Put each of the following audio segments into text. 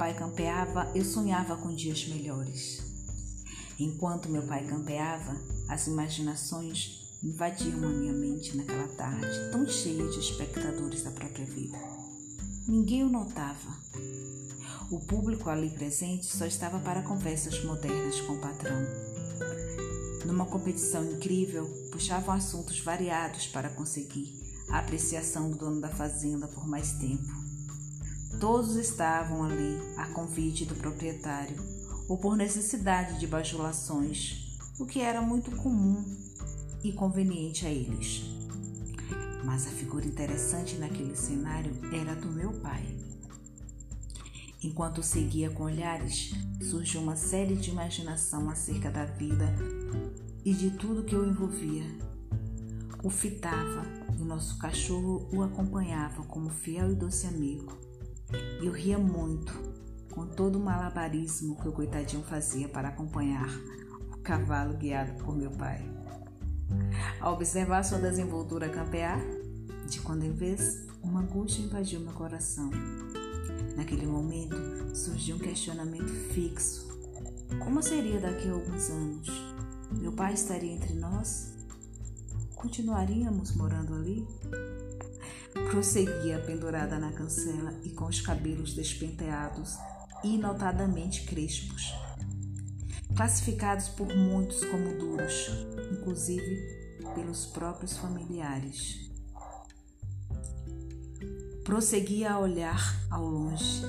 pai campeava, eu sonhava com dias melhores. Enquanto meu pai campeava, as imaginações invadiam a minha mente naquela tarde, tão cheia de espectadores da própria vida. Ninguém o notava. O público ali presente só estava para conversas modernas com o patrão. Numa competição incrível, puxavam assuntos variados para conseguir a apreciação do dono da fazenda por mais tempo. Todos estavam ali a convite do proprietário ou por necessidade de bajulações, o que era muito comum e conveniente a eles. Mas a figura interessante naquele cenário era a do meu pai. Enquanto seguia com olhares, surgiu uma série de imaginação acerca da vida e de tudo que o envolvia. O fitava e nosso cachorro o acompanhava como fiel e doce amigo. Eu ria muito com todo o malabarismo que o coitadinho fazia para acompanhar o cavalo guiado por meu pai. Ao observar sua desenvoltura campear, de quando em vez, uma angústia invadiu meu coração. Naquele momento surgiu um questionamento fixo. Como seria daqui a alguns anos? Meu pai estaria entre nós? Continuaríamos morando ali? Prosseguia pendurada na cancela e com os cabelos despenteados e notadamente crespos, classificados por muitos como duros, inclusive pelos próprios familiares. Prosseguia a olhar ao longe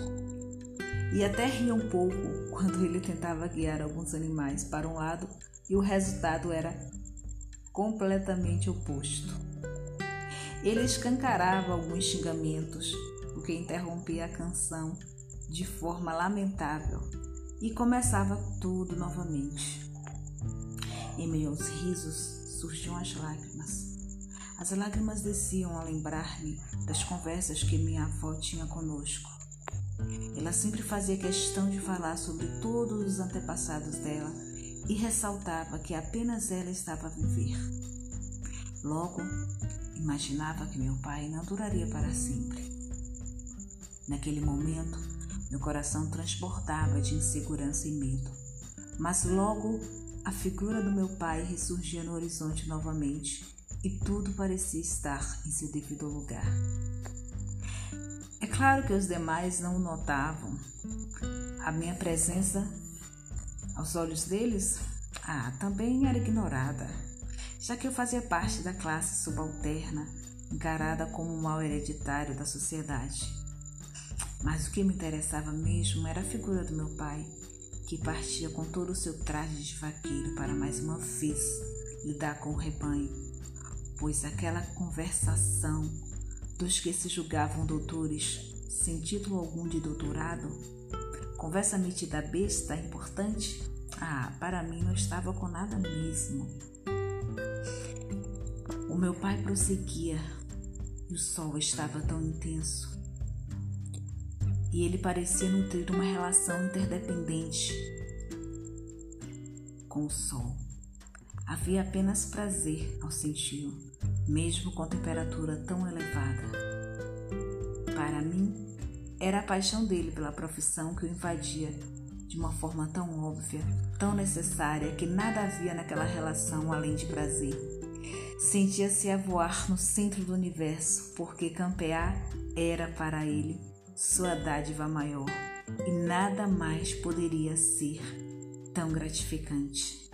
e até ria um pouco quando ele tentava guiar alguns animais para um lado e o resultado era completamente oposto. Ele escancarava alguns xingamentos, o que interrompia a canção de forma lamentável e começava tudo novamente. Em meio aos risos surgiam as lágrimas. As lágrimas desciam a lembrar-me das conversas que minha avó tinha conosco. Ela sempre fazia questão de falar sobre todos os antepassados dela e ressaltava que apenas ela estava a viver. Logo, imaginava que meu pai não duraria para sempre. Naquele momento, meu coração transportava de insegurança e medo. Mas logo a figura do meu pai ressurgia no horizonte novamente e tudo parecia estar em seu devido lugar. É claro que os demais não o notavam. A minha presença aos olhos deles, ah, também era ignorada, já que eu fazia parte da classe subalterna, encarada como um mal hereditário da sociedade. Mas o que me interessava mesmo era a figura do meu pai, que partia com todo o seu traje de vaqueiro para mais uma vez lidar com o rebanho, pois aquela conversação dos que se julgavam doutores sem título algum de doutorado, conversa metida besta importante, ah, para mim não estava com nada mesmo. O meu pai prosseguia e o sol estava tão intenso e ele parecia nutrir uma relação interdependente com o sol. Havia apenas prazer ao senti-lo, mesmo com temperatura tão elevada. Para mim, era a paixão dele pela profissão que o invadia de uma forma tão óbvia, tão necessária, que nada havia naquela relação além de prazer. Sentia-se a voar no centro do universo, porque campear era para ele sua dádiva maior, e nada mais poderia ser tão gratificante.